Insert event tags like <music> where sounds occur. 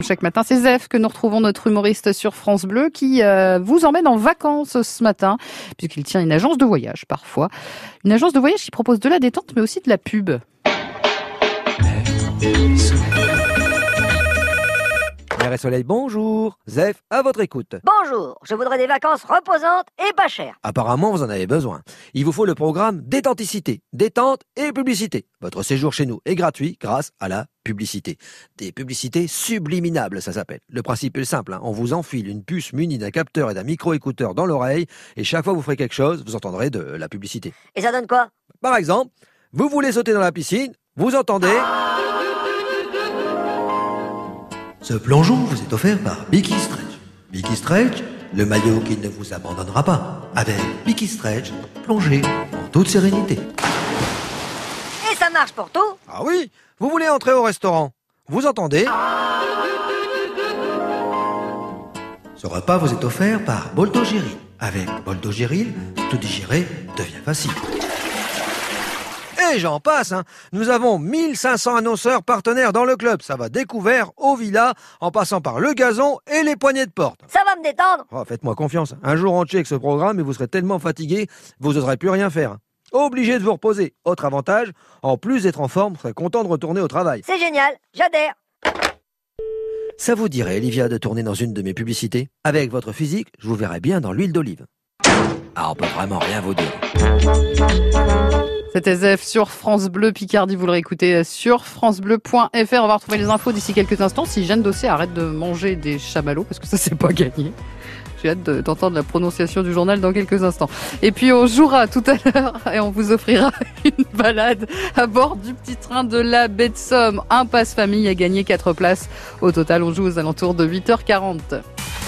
Chaque matin, c'est Zef que nous retrouvons notre humoriste sur France Bleu qui euh, vous emmène en vacances ce matin, puisqu'il tient une agence de voyage parfois. Une agence de voyage qui propose de la détente mais aussi de la pub. Mer et Soleil, bonjour. Zef, à votre écoute. Bonjour, je voudrais des vacances reposantes et pas chères. Apparemment, vous en avez besoin. Il vous faut le programme Détenticité, détente et publicité. Votre séjour chez nous est gratuit grâce à la publicité. Des publicités subliminables, ça s'appelle. Le principe est simple, hein. on vous enfile une puce munie d'un capteur et d'un micro-écouteur dans l'oreille, et chaque fois que vous ferez quelque chose, vous entendrez de la publicité. Et ça donne quoi? Par exemple, vous voulez sauter dans la piscine, vous entendez... Ce plongeon vous est offert par Bicky Stretch. Bicky Stretch, le maillot qui ne vous abandonnera pas. Avec Bicky Stretch, plongez en toute sérénité. Et ça marche pour tout Ah oui, vous voulez entrer au restaurant. Vous entendez? Ce repas vous est offert par Boldo Géril. Avec Boldo Géril, tout digérer devient facile. Et j'en passe, hein. nous avons 1500 annonceurs partenaires dans le club. Ça va découvert au villa, en passant par le gazon et les poignées de porte. Ça va me détendre Oh, Faites-moi confiance. Un jour entier avec ce programme et vous serez tellement fatigué, vous n'oserez plus rien faire. Obligé de vous reposer. Autre avantage, en plus d'être en forme, vous serez content de retourner au travail. C'est génial, j'adhère Ça vous dirait, Olivia, de tourner dans une de mes publicités? Avec votre physique, je vous verrai bien dans l'huile d'olive. Ah, on peut vraiment rien vous dire. Zef sur France Bleu Picardie. Vous le réécoutez sur francebleu.fr. On va retrouver les infos d'ici quelques instants. Si Jeanne Dossier arrête de manger des chamallows, parce que ça, c'est pas gagné. J'ai hâte de- d'entendre la prononciation du journal dans quelques instants. Et puis on jouera tout à l'heure <laughs> et on vous offrira <laughs> une balade à bord du petit train de la baie de Somme. Un passe famille à gagner 4 places. Au total, on joue aux alentours de 8h40.